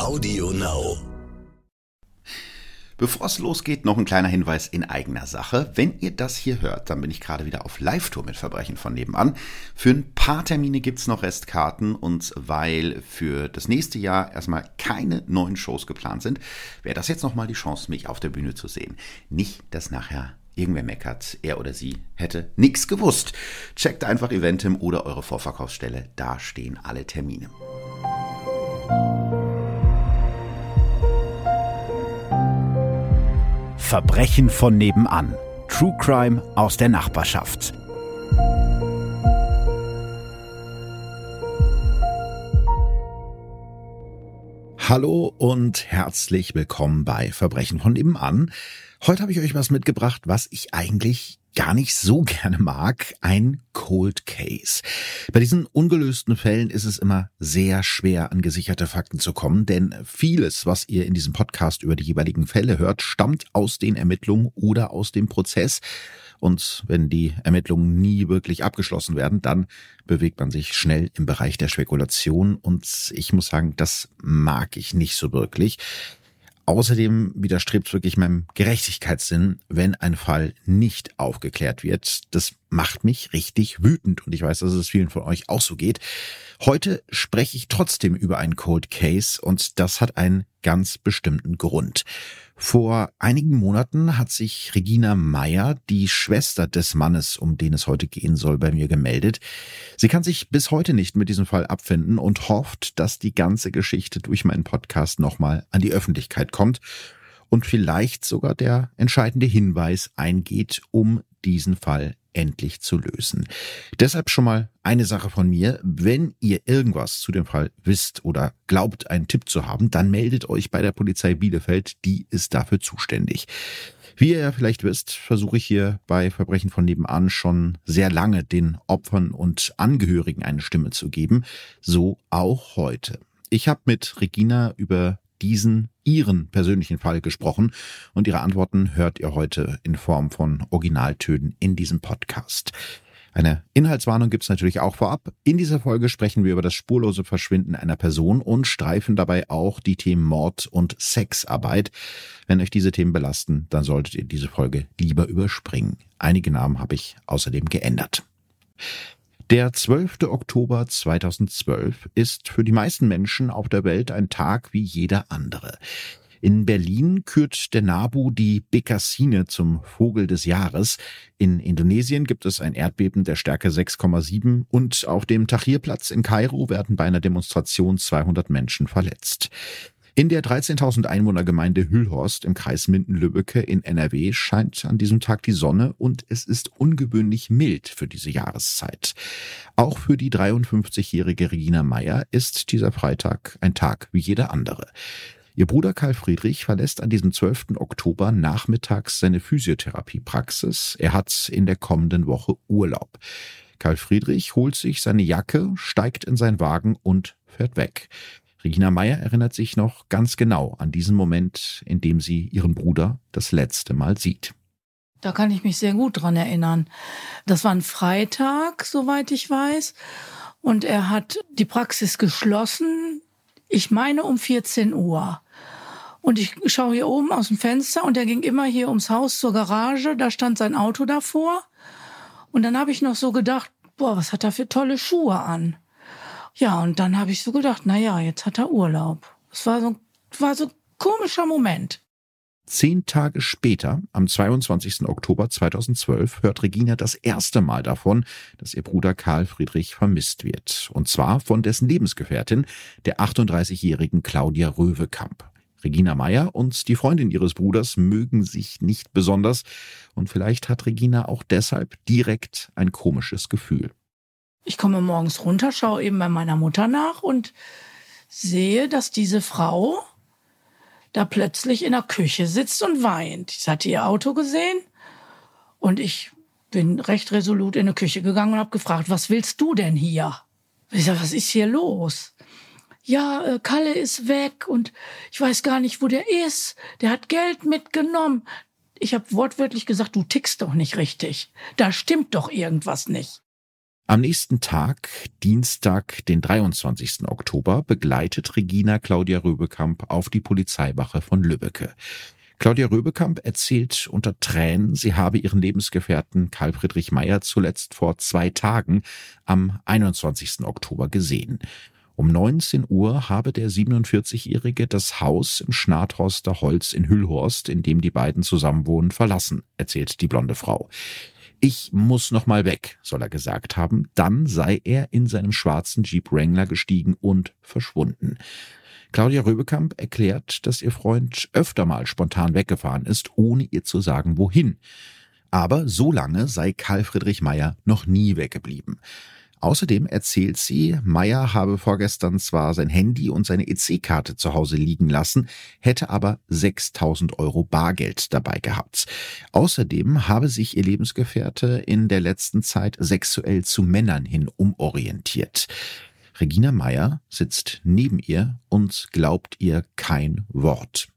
Audio Now. Bevor es losgeht, noch ein kleiner Hinweis in eigener Sache. Wenn ihr das hier hört, dann bin ich gerade wieder auf Live-Tour mit Verbrechen von nebenan. Für ein paar Termine gibt's noch Restkarten und weil für das nächste Jahr erstmal keine neuen Shows geplant sind, wäre das jetzt nochmal die Chance, mich auf der Bühne zu sehen. Nicht, dass nachher irgendwer meckert, er oder sie hätte nichts gewusst. Checkt einfach Eventim oder eure Vorverkaufsstelle, da stehen alle Termine. Verbrechen von nebenan. True Crime aus der Nachbarschaft. Hallo und herzlich willkommen bei Verbrechen von nebenan. Heute habe ich euch was mitgebracht, was ich eigentlich gar nicht so gerne mag, ein Cold Case. Bei diesen ungelösten Fällen ist es immer sehr schwer, an gesicherte Fakten zu kommen, denn vieles, was ihr in diesem Podcast über die jeweiligen Fälle hört, stammt aus den Ermittlungen oder aus dem Prozess. Und wenn die Ermittlungen nie wirklich abgeschlossen werden, dann bewegt man sich schnell im Bereich der Spekulation. Und ich muss sagen, das mag ich nicht so wirklich. Außerdem widerstrebt es wirklich meinem Gerechtigkeitssinn, wenn ein Fall nicht aufgeklärt wird. Das macht mich richtig wütend und ich weiß, dass es vielen von euch auch so geht. Heute spreche ich trotzdem über einen Cold Case und das hat einen ganz bestimmten Grund. Vor einigen Monaten hat sich Regina Meyer, die Schwester des Mannes, um den es heute gehen soll, bei mir gemeldet. Sie kann sich bis heute nicht mit diesem Fall abfinden und hofft, dass die ganze Geschichte durch meinen Podcast nochmal an die Öffentlichkeit kommt und vielleicht sogar der entscheidende Hinweis eingeht, um diesen Fall endlich zu lösen. Deshalb schon mal eine Sache von mir. Wenn ihr irgendwas zu dem Fall wisst oder glaubt, einen Tipp zu haben, dann meldet euch bei der Polizei Bielefeld. Die ist dafür zuständig. Wie ihr ja vielleicht wisst, versuche ich hier bei Verbrechen von nebenan schon sehr lange den Opfern und Angehörigen eine Stimme zu geben. So auch heute. Ich habe mit Regina über diesen Ihren persönlichen Fall gesprochen und Ihre Antworten hört ihr heute in Form von Originaltönen in diesem Podcast. Eine Inhaltswarnung gibt's natürlich auch vorab. In dieser Folge sprechen wir über das spurlose Verschwinden einer Person und streifen dabei auch die Themen Mord und Sexarbeit. Wenn euch diese Themen belasten, dann solltet ihr diese Folge lieber überspringen. Einige Namen habe ich außerdem geändert. Der 12. Oktober 2012 ist für die meisten Menschen auf der Welt ein Tag wie jeder andere. In Berlin kürt der Nabu die Bekassine zum Vogel des Jahres. In Indonesien gibt es ein Erdbeben der Stärke 6,7 und auf dem Tahrirplatz in Kairo werden bei einer Demonstration 200 Menschen verletzt. In der 13.000 Einwohnergemeinde Hüllhorst im Kreis Minden-Lübbecke in NRW scheint an diesem Tag die Sonne und es ist ungewöhnlich mild für diese Jahreszeit. Auch für die 53-jährige Regina Meyer ist dieser Freitag ein Tag wie jeder andere. Ihr Bruder Karl Friedrich verlässt an diesem 12. Oktober nachmittags seine Physiotherapiepraxis. Er hat in der kommenden Woche Urlaub. Karl Friedrich holt sich seine Jacke, steigt in seinen Wagen und fährt weg. Regina Meyer erinnert sich noch ganz genau an diesen Moment, in dem sie ihren Bruder das letzte Mal sieht. Da kann ich mich sehr gut dran erinnern. Das war ein Freitag, soweit ich weiß. Und er hat die Praxis geschlossen. Ich meine um 14 Uhr. Und ich schaue hier oben aus dem Fenster und er ging immer hier ums Haus zur Garage. Da stand sein Auto davor. Und dann habe ich noch so gedacht, boah, was hat er für tolle Schuhe an? Ja, und dann habe ich so gedacht, na ja, jetzt hat er Urlaub. Es war so, war so ein komischer Moment. Zehn Tage später, am 22. Oktober 2012, hört Regina das erste Mal davon, dass ihr Bruder Karl Friedrich vermisst wird. Und zwar von dessen Lebensgefährtin, der 38-jährigen Claudia Röwekamp. Regina Meyer und die Freundin ihres Bruders mögen sich nicht besonders und vielleicht hat Regina auch deshalb direkt ein komisches Gefühl. Ich komme morgens runter, schaue eben bei meiner Mutter nach und sehe, dass diese Frau da plötzlich in der Küche sitzt und weint. Ich hatte ihr Auto gesehen und ich bin recht resolut in die Küche gegangen und habe gefragt, was willst du denn hier? Ich sage, was ist hier los? Ja, äh, Kalle ist weg und ich weiß gar nicht, wo der ist. Der hat Geld mitgenommen. Ich habe wortwörtlich gesagt, du tickst doch nicht richtig. Da stimmt doch irgendwas nicht. Am nächsten Tag, Dienstag, den 23. Oktober, begleitet Regina Claudia Röbekamp auf die Polizeiwache von Lübbecke. Claudia Röbekamp erzählt unter Tränen, sie habe ihren Lebensgefährten Karl Friedrich Meyer zuletzt vor zwei Tagen am 21. Oktober gesehen. Um 19 Uhr habe der 47-Jährige das Haus im Schnathorster Holz in Hüllhorst, in dem die beiden zusammenwohnen, verlassen, erzählt die blonde Frau. Ich muss noch mal weg, soll er gesagt haben. Dann sei er in seinem schwarzen Jeep Wrangler gestiegen und verschwunden. Claudia Röbekamp erklärt, dass ihr Freund öfter mal spontan weggefahren ist, ohne ihr zu sagen, wohin. Aber so lange sei Karl Friedrich Meyer noch nie weggeblieben. Außerdem erzählt sie, Meyer habe vorgestern zwar sein Handy und seine EC-Karte zu Hause liegen lassen, hätte aber 6000 Euro Bargeld dabei gehabt. Außerdem habe sich ihr Lebensgefährte in der letzten Zeit sexuell zu Männern hin umorientiert. Regina Meyer sitzt neben ihr und glaubt ihr kein Wort.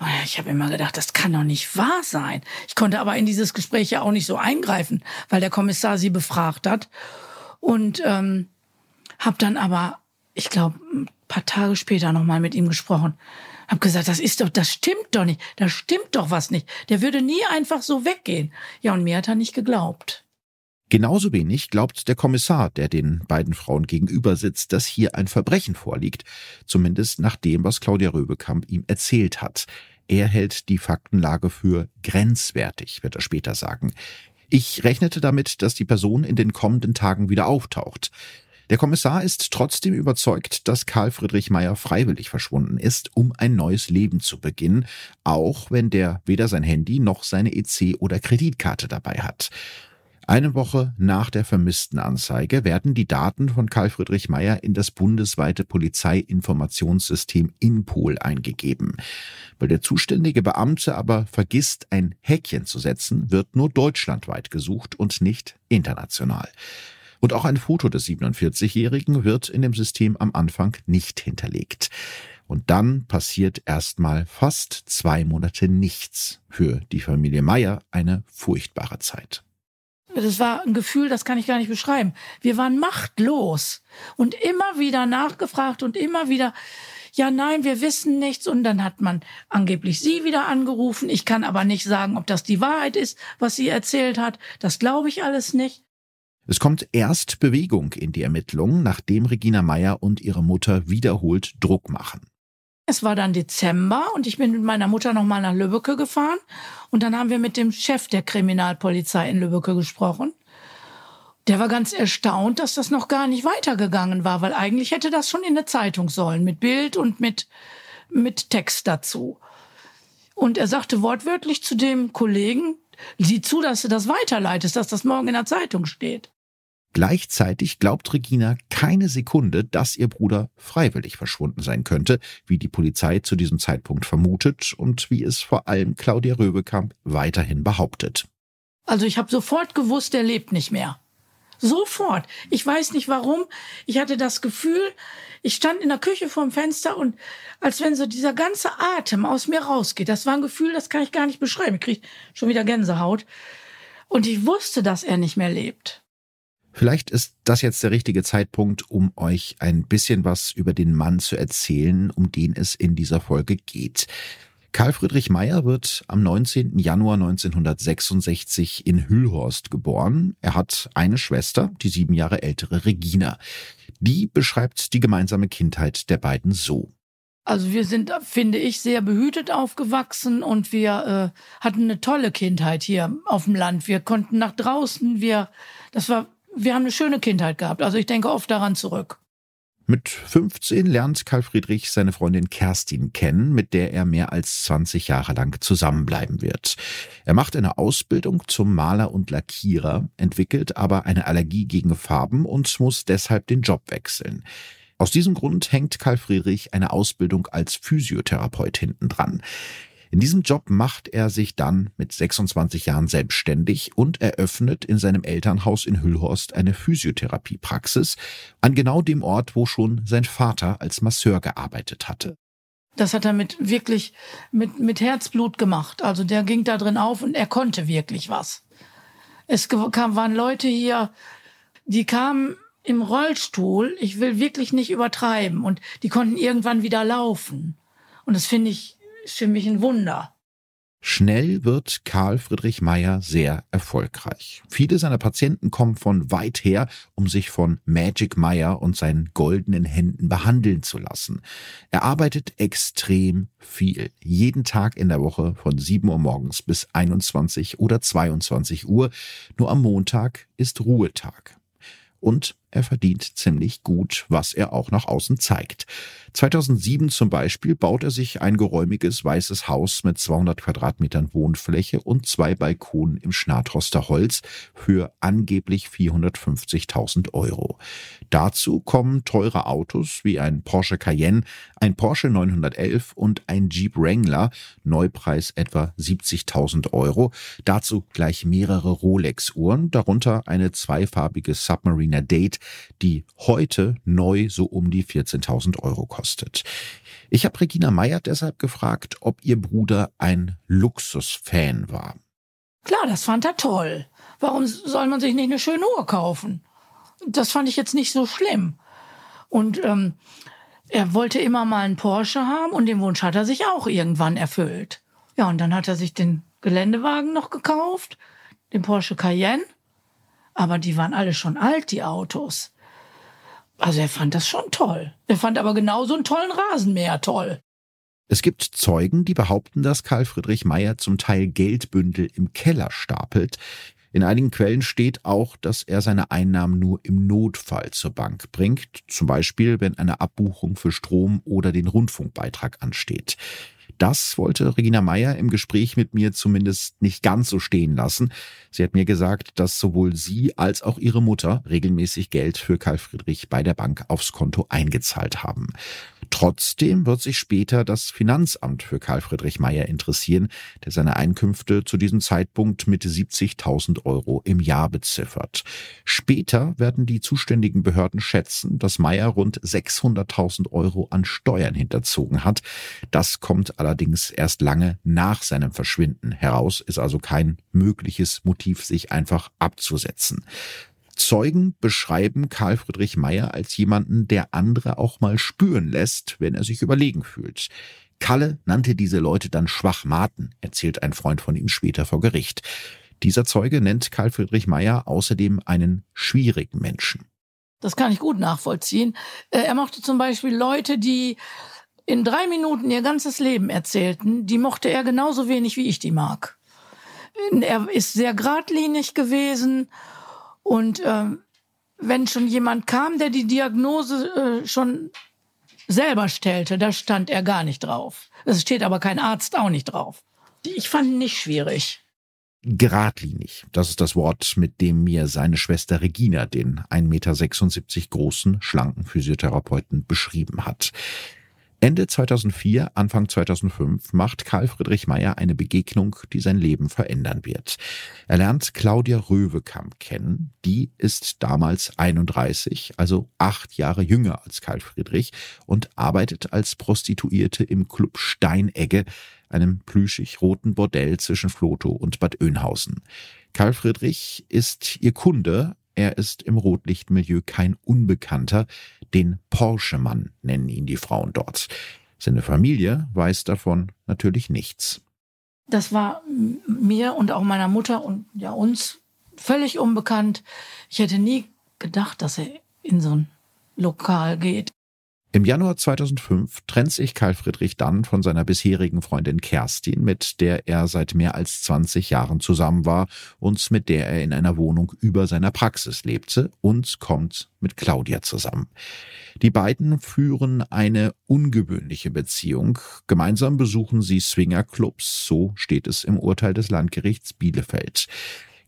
Oh ich habe immer gedacht, das kann doch nicht wahr sein. Ich konnte aber in dieses Gespräch ja auch nicht so eingreifen, weil der Kommissar sie befragt hat. Und ähm, habe dann aber, ich glaube, ein paar Tage später nochmal mit ihm gesprochen. Hab gesagt, das ist doch, das stimmt doch nicht. Da stimmt doch was nicht. Der würde nie einfach so weggehen. Ja, und mir hat er nicht geglaubt. Genauso wenig glaubt der Kommissar, der den beiden Frauen gegenüber sitzt, dass hier ein Verbrechen vorliegt. Zumindest nach dem, was Claudia Röbekamp ihm erzählt hat. Er hält die Faktenlage für grenzwertig, wird er später sagen. Ich rechnete damit, dass die Person in den kommenden Tagen wieder auftaucht. Der Kommissar ist trotzdem überzeugt, dass Karl Friedrich Meyer freiwillig verschwunden ist, um ein neues Leben zu beginnen, auch wenn der weder sein Handy noch seine EC oder Kreditkarte dabei hat. Eine Woche nach der vermissten Anzeige werden die Daten von Karl Friedrich Meyer in das bundesweite Polizeiinformationssystem INPOL eingegeben. Weil der zuständige Beamte aber vergisst, ein Häkchen zu setzen, wird nur deutschlandweit gesucht und nicht international. Und auch ein Foto des 47-Jährigen wird in dem System am Anfang nicht hinterlegt. Und dann passiert erstmal fast zwei Monate nichts. Für die Familie Meyer eine furchtbare Zeit. Das war ein Gefühl, das kann ich gar nicht beschreiben. Wir waren machtlos und immer wieder nachgefragt und immer wieder, ja, nein, wir wissen nichts. Und dann hat man angeblich sie wieder angerufen. Ich kann aber nicht sagen, ob das die Wahrheit ist, was sie erzählt hat. Das glaube ich alles nicht. Es kommt erst Bewegung in die Ermittlungen, nachdem Regina Meyer und ihre Mutter wiederholt Druck machen. Es war dann Dezember und ich bin mit meiner Mutter nochmal nach Lübbecke gefahren und dann haben wir mit dem Chef der Kriminalpolizei in Lübbecke gesprochen. Der war ganz erstaunt, dass das noch gar nicht weitergegangen war, weil eigentlich hätte das schon in der Zeitung sollen, mit Bild und mit, mit Text dazu. Und er sagte wortwörtlich zu dem Kollegen, sieh zu, dass du das weiterleitest, dass das morgen in der Zeitung steht. Gleichzeitig glaubt Regina keine Sekunde, dass ihr Bruder freiwillig verschwunden sein könnte, wie die Polizei zu diesem Zeitpunkt vermutet und wie es vor allem Claudia Röbekamp weiterhin behauptet. Also ich habe sofort gewusst, er lebt nicht mehr. Sofort. Ich weiß nicht warum. Ich hatte das Gefühl, ich stand in der Küche vorm Fenster und als wenn so dieser ganze Atem aus mir rausgeht. Das war ein Gefühl, das kann ich gar nicht beschreiben. Ich krieg schon wieder Gänsehaut. Und ich wusste, dass er nicht mehr lebt. Vielleicht ist das jetzt der richtige Zeitpunkt, um euch ein bisschen was über den Mann zu erzählen, um den es in dieser Folge geht. Karl Friedrich Meyer wird am 19. Januar 1966 in Hüllhorst geboren. Er hat eine Schwester, die sieben Jahre ältere Regina. Die beschreibt die gemeinsame Kindheit der beiden so. Also wir sind, finde ich, sehr behütet aufgewachsen und wir äh, hatten eine tolle Kindheit hier auf dem Land. Wir konnten nach draußen, wir, das war wir haben eine schöne Kindheit gehabt. Also ich denke oft daran zurück. Mit 15 lernt Karl Friedrich seine Freundin Kerstin kennen, mit der er mehr als 20 Jahre lang zusammenbleiben wird. Er macht eine Ausbildung zum Maler und Lackierer, entwickelt aber eine Allergie gegen Farben und muss deshalb den Job wechseln. Aus diesem Grund hängt Karl Friedrich eine Ausbildung als Physiotherapeut hinten dran. In diesem Job macht er sich dann mit 26 Jahren selbstständig und eröffnet in seinem Elternhaus in Hüllhorst eine Physiotherapiepraxis an genau dem Ort, wo schon sein Vater als Masseur gearbeitet hatte. Das hat er mit wirklich mit, mit Herzblut gemacht. Also der ging da drin auf und er konnte wirklich was. Es kam, waren Leute hier, die kamen im Rollstuhl, ich will wirklich nicht übertreiben, und die konnten irgendwann wieder laufen. Und das finde ich, ist für mich ein Wunder. Schnell wird Karl Friedrich Meyer sehr erfolgreich. Viele seiner Patienten kommen von weit her, um sich von Magic Meyer und seinen goldenen Händen behandeln zu lassen. Er arbeitet extrem viel. Jeden Tag in der Woche von 7 Uhr morgens bis 21 oder 22 Uhr. Nur am Montag ist Ruhetag. Und er verdient ziemlich gut, was er auch nach außen zeigt. 2007 zum Beispiel baut er sich ein geräumiges weißes Haus mit 200 Quadratmetern Wohnfläche und zwei Balkonen im Schnatroster Holz für angeblich 450.000 Euro. Dazu kommen teure Autos wie ein Porsche Cayenne, ein Porsche 911 und ein Jeep Wrangler, Neupreis etwa 70.000 Euro. Dazu gleich mehrere Rolex-Uhren, darunter eine zweifarbige Submariner Date, die heute neu so um die 14.000 Euro kostet. Ich habe Regina Meyer deshalb gefragt, ob ihr Bruder ein Luxusfan war. Klar, das fand er toll. Warum soll man sich nicht eine schöne Uhr kaufen? Das fand ich jetzt nicht so schlimm. Und ähm, er wollte immer mal einen Porsche haben und den Wunsch hat er sich auch irgendwann erfüllt. Ja, und dann hat er sich den Geländewagen noch gekauft, den Porsche Cayenne. Aber die waren alle schon alt, die Autos. Also er fand das schon toll. Er fand aber genauso einen tollen Rasenmäher toll. Es gibt Zeugen, die behaupten, dass Karl Friedrich Meyer zum Teil Geldbündel im Keller stapelt. In einigen Quellen steht auch, dass er seine Einnahmen nur im Notfall zur Bank bringt, zum Beispiel wenn eine Abbuchung für Strom oder den Rundfunkbeitrag ansteht. Das wollte Regina Meyer im Gespräch mit mir zumindest nicht ganz so stehen lassen. Sie hat mir gesagt, dass sowohl sie als auch ihre Mutter regelmäßig Geld für Karl Friedrich bei der Bank aufs Konto eingezahlt haben. Trotzdem wird sich später das Finanzamt für Karl Friedrich Meyer interessieren, der seine Einkünfte zu diesem Zeitpunkt mit 70.000 Euro im Jahr beziffert. Später werden die zuständigen Behörden schätzen, dass Meyer rund 600.000 Euro an Steuern hinterzogen hat. Das kommt allerdings erst lange nach seinem Verschwinden heraus, ist also kein mögliches Motiv, sich einfach abzusetzen. Zeugen beschreiben Karl Friedrich Meyer als jemanden, der andere auch mal spüren lässt, wenn er sich überlegen fühlt. Kalle nannte diese Leute dann Schwachmaten, erzählt ein Freund von ihm später vor Gericht. Dieser Zeuge nennt Karl Friedrich Meyer außerdem einen schwierigen Menschen. Das kann ich gut nachvollziehen. Äh, er mochte zum Beispiel Leute, die in drei Minuten ihr ganzes Leben erzählten, die mochte er genauso wenig, wie ich die mag. Er ist sehr geradlinig gewesen und äh, wenn schon jemand kam, der die Diagnose äh, schon selber stellte, da stand er gar nicht drauf. Es steht aber kein Arzt auch nicht drauf. Ich fand ihn nicht schwierig. Geradlinig, das ist das Wort, mit dem mir seine Schwester Regina den 1,76 Meter großen, schlanken Physiotherapeuten beschrieben hat. Ende 2004, Anfang 2005 macht Karl Friedrich Meyer eine Begegnung, die sein Leben verändern wird. Er lernt Claudia Röwekamp kennen. Die ist damals 31, also acht Jahre jünger als Karl Friedrich und arbeitet als Prostituierte im Club Steinegge, einem plüschig roten Bordell zwischen Flotow und Bad Oeynhausen. Karl Friedrich ist ihr Kunde, er ist im Rotlichtmilieu kein Unbekannter, den Porsche-Mann nennen ihn die Frauen dort. Seine Familie weiß davon natürlich nichts. Das war mir und auch meiner Mutter und ja uns völlig unbekannt. Ich hätte nie gedacht, dass er in so ein Lokal geht. Im Januar 2005 trennt sich Karl Friedrich dann von seiner bisherigen Freundin Kerstin, mit der er seit mehr als 20 Jahren zusammen war und mit der er in einer Wohnung über seiner Praxis lebte und kommt mit Claudia zusammen. Die beiden führen eine ungewöhnliche Beziehung. Gemeinsam besuchen sie Swingerclubs, so steht es im Urteil des Landgerichts Bielefeld.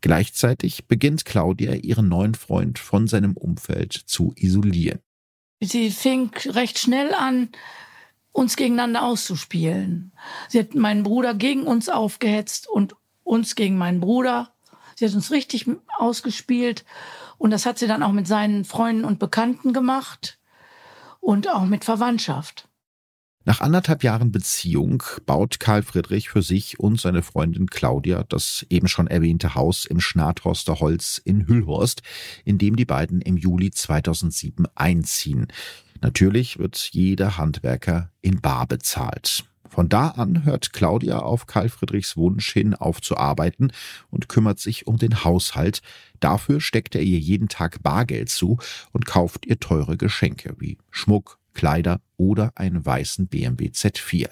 Gleichzeitig beginnt Claudia ihren neuen Freund von seinem Umfeld zu isolieren. Sie fing recht schnell an, uns gegeneinander auszuspielen. Sie hat meinen Bruder gegen uns aufgehetzt und uns gegen meinen Bruder. Sie hat uns richtig ausgespielt und das hat sie dann auch mit seinen Freunden und Bekannten gemacht und auch mit Verwandtschaft. Nach anderthalb Jahren Beziehung baut Karl Friedrich für sich und seine Freundin Claudia das eben schon erwähnte Haus im Schnathorster Holz in Hüllhorst, in dem die beiden im Juli 2007 einziehen. Natürlich wird jeder Handwerker in Bar bezahlt. Von da an hört Claudia auf Karl Friedrichs Wunsch hin aufzuarbeiten und kümmert sich um den Haushalt. Dafür steckt er ihr jeden Tag Bargeld zu und kauft ihr teure Geschenke wie Schmuck, Kleider oder einen weißen BMW Z4.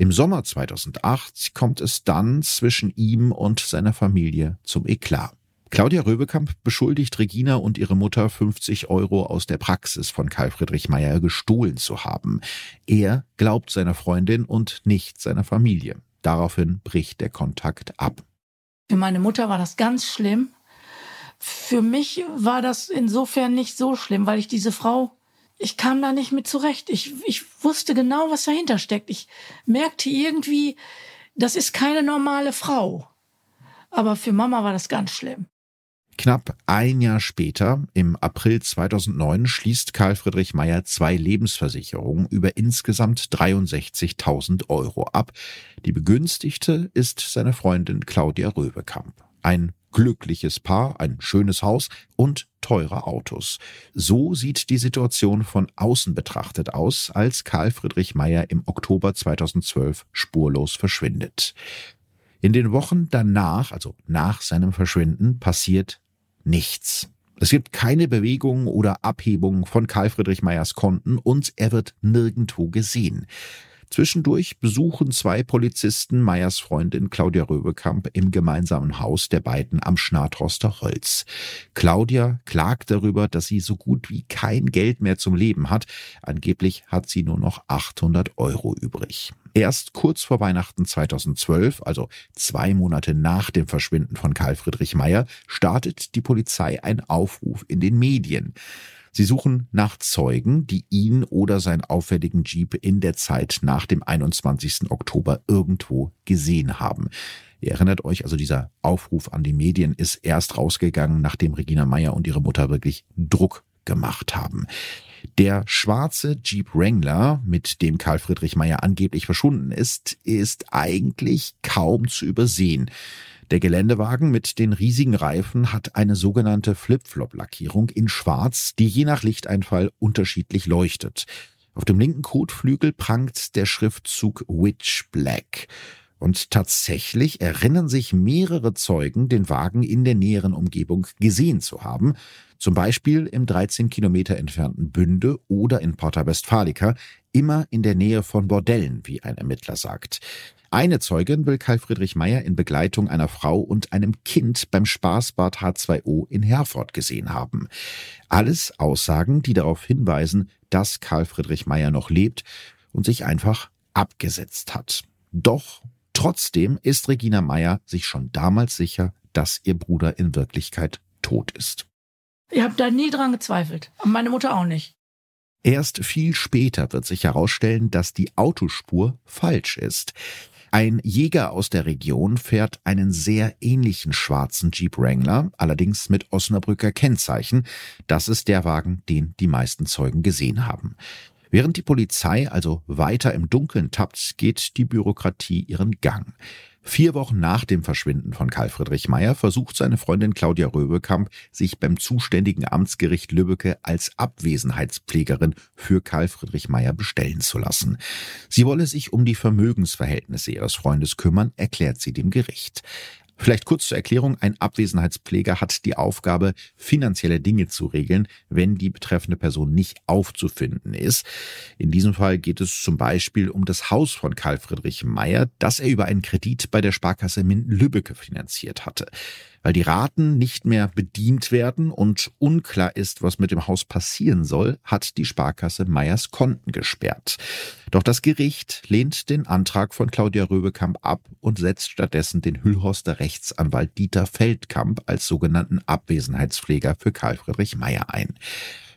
Im Sommer 2008 kommt es dann zwischen ihm und seiner Familie zum Eklat. Claudia Röbekamp beschuldigt Regina und ihre Mutter 50 Euro aus der Praxis von Karl Friedrich Meyer gestohlen zu haben. Er glaubt seiner Freundin und nicht seiner Familie. Daraufhin bricht der Kontakt ab. Für meine Mutter war das ganz schlimm. Für mich war das insofern nicht so schlimm, weil ich diese Frau ich kam da nicht mit zurecht. Ich, ich wusste genau, was dahinter steckt. Ich merkte irgendwie, das ist keine normale Frau. Aber für Mama war das ganz schlimm. Knapp ein Jahr später, im April 2009, schließt Karl Friedrich Meyer zwei Lebensversicherungen über insgesamt 63.000 Euro ab. Die begünstigte ist seine Freundin Claudia Röbekamp. Ein glückliches Paar, ein schönes Haus und teure Autos. So sieht die Situation von außen betrachtet aus, als Karl Friedrich Meyer im Oktober 2012 spurlos verschwindet. In den Wochen danach, also nach seinem Verschwinden, passiert nichts. Es gibt keine Bewegung oder Abhebung von Karl Friedrich Meyers Konten und er wird nirgendwo gesehen. Zwischendurch besuchen zwei Polizisten Meyers Freundin Claudia Röbekamp im gemeinsamen Haus der beiden am Schnathorster Holz. Claudia klagt darüber, dass sie so gut wie kein Geld mehr zum Leben hat. Angeblich hat sie nur noch 800 Euro übrig. Erst kurz vor Weihnachten 2012, also zwei Monate nach dem Verschwinden von Karl Friedrich Meyer, startet die Polizei einen Aufruf in den Medien. Sie suchen nach Zeugen, die ihn oder seinen auffälligen Jeep in der Zeit nach dem 21. Oktober irgendwo gesehen haben. Ihr erinnert euch, also dieser Aufruf an die Medien ist erst rausgegangen, nachdem Regina Meyer und ihre Mutter wirklich Druck gemacht haben. Der schwarze Jeep Wrangler, mit dem Karl Friedrich Meyer angeblich verschwunden ist, ist eigentlich kaum zu übersehen. Der Geländewagen mit den riesigen Reifen hat eine sogenannte Flip-Flop-Lackierung in Schwarz, die je nach Lichteinfall unterschiedlich leuchtet. Auf dem linken Kotflügel prangt der Schriftzug Witch Black. Und tatsächlich erinnern sich mehrere Zeugen, den Wagen in der näheren Umgebung gesehen zu haben, zum Beispiel im 13 Kilometer entfernten Bünde oder in Porta Westfalica, immer in der Nähe von Bordellen, wie ein Ermittler sagt. Eine Zeugin will Karl Friedrich Meyer in Begleitung einer Frau und einem Kind beim Spaßbad H2O in Herford gesehen haben. Alles Aussagen, die darauf hinweisen, dass Karl Friedrich Meyer noch lebt und sich einfach abgesetzt hat. Doch trotzdem ist Regina Meyer sich schon damals sicher, dass ihr Bruder in Wirklichkeit tot ist. Ich habe da nie dran gezweifelt. Meine Mutter auch nicht. Erst viel später wird sich herausstellen, dass die Autospur falsch ist. Ein Jäger aus der Region fährt einen sehr ähnlichen schwarzen Jeep Wrangler, allerdings mit Osnabrücker Kennzeichen. Das ist der Wagen, den die meisten Zeugen gesehen haben. Während die Polizei also weiter im Dunkeln tappt, geht die Bürokratie ihren Gang. Vier Wochen nach dem Verschwinden von Karl Friedrich Meyer versucht seine Freundin Claudia Röbekamp, sich beim zuständigen Amtsgericht Lübbecke als Abwesenheitspflegerin für Karl Friedrich Meyer bestellen zu lassen. Sie wolle sich um die Vermögensverhältnisse ihres Freundes kümmern, erklärt sie dem Gericht. Vielleicht kurz zur Erklärung. Ein Abwesenheitspfleger hat die Aufgabe, finanzielle Dinge zu regeln, wenn die betreffende Person nicht aufzufinden ist. In diesem Fall geht es zum Beispiel um das Haus von Karl Friedrich Meyer, das er über einen Kredit bei der Sparkasse Minden-Lübbecke finanziert hatte weil die Raten nicht mehr bedient werden und unklar ist, was mit dem Haus passieren soll, hat die Sparkasse Meyers Konten gesperrt. Doch das Gericht lehnt den Antrag von Claudia Röbekamp ab und setzt stattdessen den Hüllhorster Rechtsanwalt Dieter Feldkamp als sogenannten Abwesenheitspfleger für Karl Friedrich Meyer ein.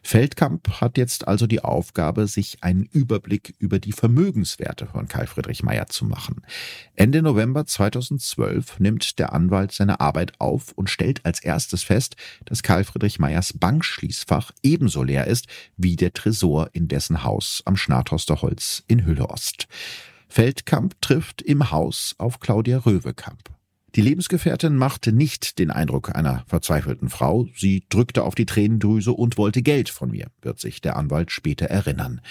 Feldkamp hat jetzt also die Aufgabe, sich einen Überblick über die Vermögenswerte von Karl Friedrich Meyer zu machen. Ende November 2012 nimmt der Anwalt seine Arbeit auf und stellt als erstes fest, dass Karl Friedrich Meyers Bankschließfach ebenso leer ist wie der Tresor in dessen Haus am Schnathorster Holz in Hülle Ost. Feldkamp trifft im Haus auf Claudia Röwekamp. Die Lebensgefährtin machte nicht den Eindruck einer verzweifelten Frau. Sie drückte auf die Tränendrüse und wollte Geld von mir, wird sich der Anwalt später erinnern.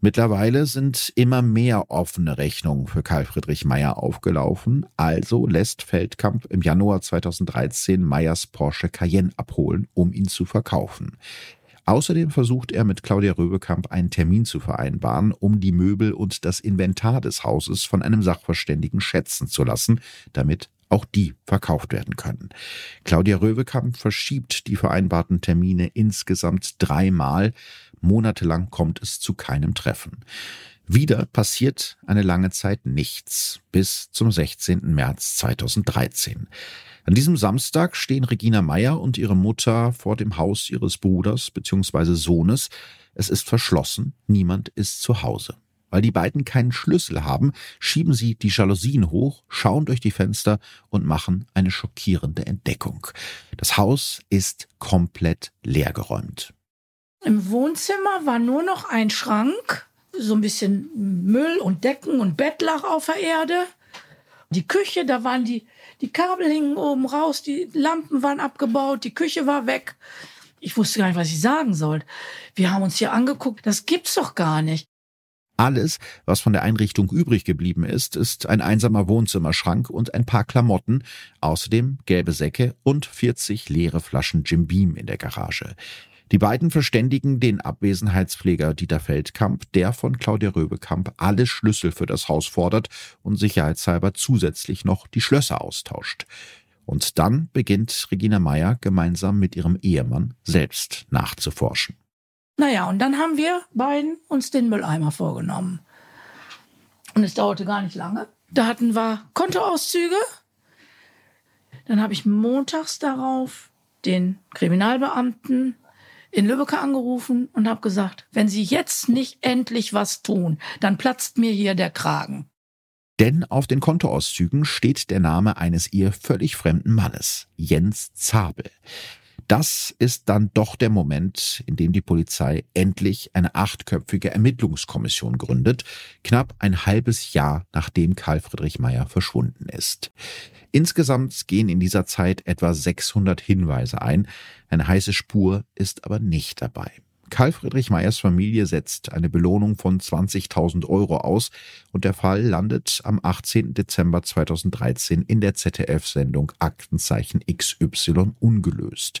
Mittlerweile sind immer mehr offene Rechnungen für Karl Friedrich Meyer aufgelaufen, also lässt Feldkamp im Januar 2013 Meyers Porsche Cayenne abholen, um ihn zu verkaufen. Außerdem versucht er mit Claudia Röbekamp einen Termin zu vereinbaren, um die Möbel und das Inventar des Hauses von einem Sachverständigen schätzen zu lassen, damit auch die verkauft werden können. Claudia Röwekamp verschiebt die vereinbarten Termine insgesamt dreimal. Monatelang kommt es zu keinem Treffen. Wieder passiert eine lange Zeit nichts bis zum 16. März 2013. An diesem Samstag stehen Regina Meyer und ihre Mutter vor dem Haus ihres Bruders bzw. Sohnes. Es ist verschlossen, niemand ist zu Hause. Weil die beiden keinen Schlüssel haben, schieben sie die Jalousien hoch, schauen durch die Fenster und machen eine schockierende Entdeckung. Das Haus ist komplett leergeräumt. Im Wohnzimmer war nur noch ein Schrank, so ein bisschen Müll und Decken und Bett lag auf der Erde. Die Küche, da waren die, die Kabel hingen oben raus, die Lampen waren abgebaut, die Küche war weg. Ich wusste gar nicht, was ich sagen soll. Wir haben uns hier angeguckt, das gibt's doch gar nicht. Alles, was von der Einrichtung übrig geblieben ist, ist ein einsamer Wohnzimmerschrank und ein paar Klamotten, außerdem gelbe Säcke und 40 leere Flaschen Jim Beam in der Garage. Die beiden verständigen den Abwesenheitspfleger Dieter Feldkamp, der von Claudia Röbekamp alle Schlüssel für das Haus fordert und sicherheitshalber zusätzlich noch die Schlösser austauscht. Und dann beginnt Regina Meyer gemeinsam mit ihrem Ehemann selbst nachzuforschen. Naja, und dann haben wir beiden uns den Mülleimer vorgenommen. Und es dauerte gar nicht lange. Da hatten wir Kontoauszüge. Dann habe ich montags darauf den Kriminalbeamten in Lübeck angerufen und habe gesagt, wenn Sie jetzt nicht endlich was tun, dann platzt mir hier der Kragen. Denn auf den Kontoauszügen steht der Name eines ihr völlig fremden Mannes, Jens Zabel. Das ist dann doch der Moment, in dem die Polizei endlich eine achtköpfige Ermittlungskommission gründet, knapp ein halbes Jahr nachdem Karl Friedrich Meyer verschwunden ist. Insgesamt gehen in dieser Zeit etwa 600 Hinweise ein, eine heiße Spur ist aber nicht dabei. Karl Friedrich Meyers Familie setzt eine Belohnung von 20.000 Euro aus und der Fall landet am 18. Dezember 2013 in der ZDF-Sendung Aktenzeichen XY ungelöst.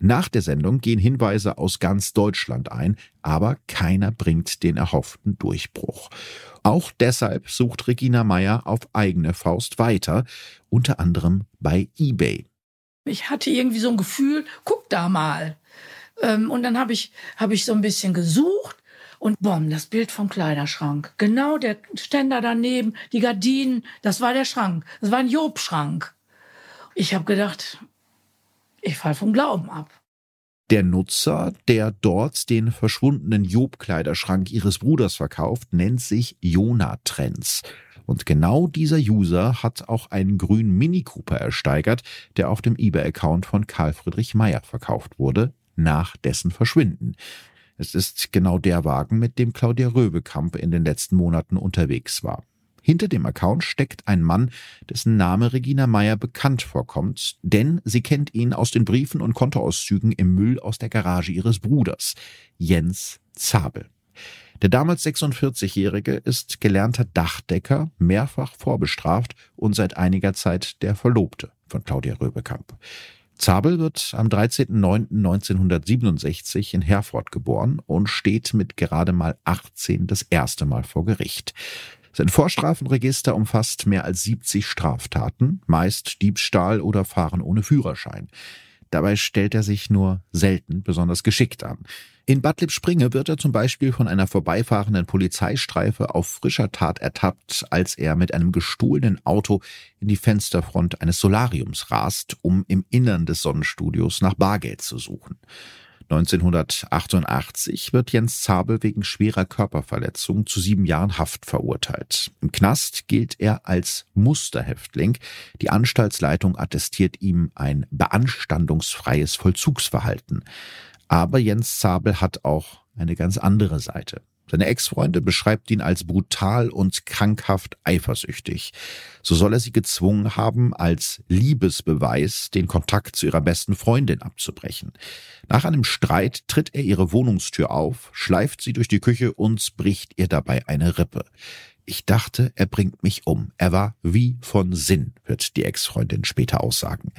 Nach der Sendung gehen Hinweise aus ganz Deutschland ein, aber keiner bringt den erhofften Durchbruch. Auch deshalb sucht Regina Meyer auf eigene Faust weiter, unter anderem bei eBay. Ich hatte irgendwie so ein Gefühl, guck da mal. Ähm, und dann habe ich, hab ich so ein bisschen gesucht und bom, das Bild vom Kleiderschrank. Genau der Ständer daneben, die Gardinen, das war der Schrank. Das war ein Job-Schrank. Ich habe gedacht, ich fall vom Glauben ab. Der Nutzer, der dort den verschwundenen Job-Kleiderschrank ihres Bruders verkauft, nennt sich Jona Trends. Und genau dieser User hat auch einen grünen Mini Cooper ersteigert, der auf dem eBay-Account von Karl Friedrich Meyer verkauft wurde, nach dessen Verschwinden. Es ist genau der Wagen, mit dem Claudia Röbekamp in den letzten Monaten unterwegs war. Hinter dem Account steckt ein Mann, dessen Name Regina Meyer bekannt vorkommt, denn sie kennt ihn aus den Briefen und Kontoauszügen im Müll aus der Garage ihres Bruders, Jens Zabel. Der damals 46-Jährige ist gelernter Dachdecker, mehrfach vorbestraft und seit einiger Zeit der Verlobte von Claudia Röbekamp. Zabel wird am 13.09.1967 in Herford geboren und steht mit gerade mal 18 das erste Mal vor Gericht. Sein Vorstrafenregister umfasst mehr als 70 Straftaten, meist Diebstahl oder Fahren ohne Führerschein. Dabei stellt er sich nur selten besonders geschickt an. In Bad Lippspringe wird er zum Beispiel von einer vorbeifahrenden Polizeistreife auf frischer Tat ertappt, als er mit einem gestohlenen Auto in die Fensterfront eines Solariums rast, um im Innern des Sonnenstudios nach Bargeld zu suchen. 1988 wird Jens Zabel wegen schwerer Körperverletzung zu sieben Jahren Haft verurteilt. Im Knast gilt er als Musterhäftling. Die Anstaltsleitung attestiert ihm ein beanstandungsfreies Vollzugsverhalten. Aber Jens Zabel hat auch eine ganz andere Seite. Seine Ex-Freunde beschreibt ihn als brutal und krankhaft eifersüchtig. So soll er sie gezwungen haben, als Liebesbeweis den Kontakt zu ihrer besten Freundin abzubrechen. Nach einem Streit tritt er ihre Wohnungstür auf, schleift sie durch die Küche und bricht ihr dabei eine Rippe. Ich dachte, er bringt mich um. Er war wie von Sinn, wird die Ex-Freundin später aussagen.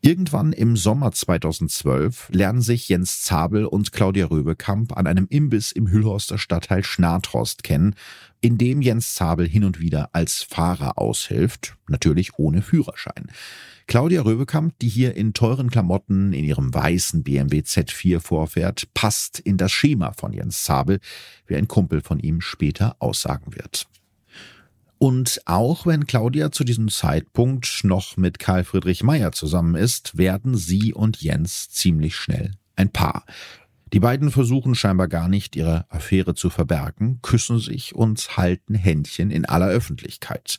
Irgendwann im Sommer 2012 lernen sich Jens Zabel und Claudia Röbekamp an einem Imbiss im Hüllhorster Stadtteil Schnathorst kennen, in dem Jens Zabel hin und wieder als Fahrer aushilft, natürlich ohne Führerschein. Claudia Röbekamp, die hier in teuren Klamotten in ihrem weißen BMW Z4 vorfährt, passt in das Schema von Jens Zabel, wie ein Kumpel von ihm später aussagen wird. Und auch wenn Claudia zu diesem Zeitpunkt noch mit Karl Friedrich Meyer zusammen ist, werden sie und Jens ziemlich schnell ein Paar. Die beiden versuchen scheinbar gar nicht, ihre Affäre zu verbergen, küssen sich und halten Händchen in aller Öffentlichkeit.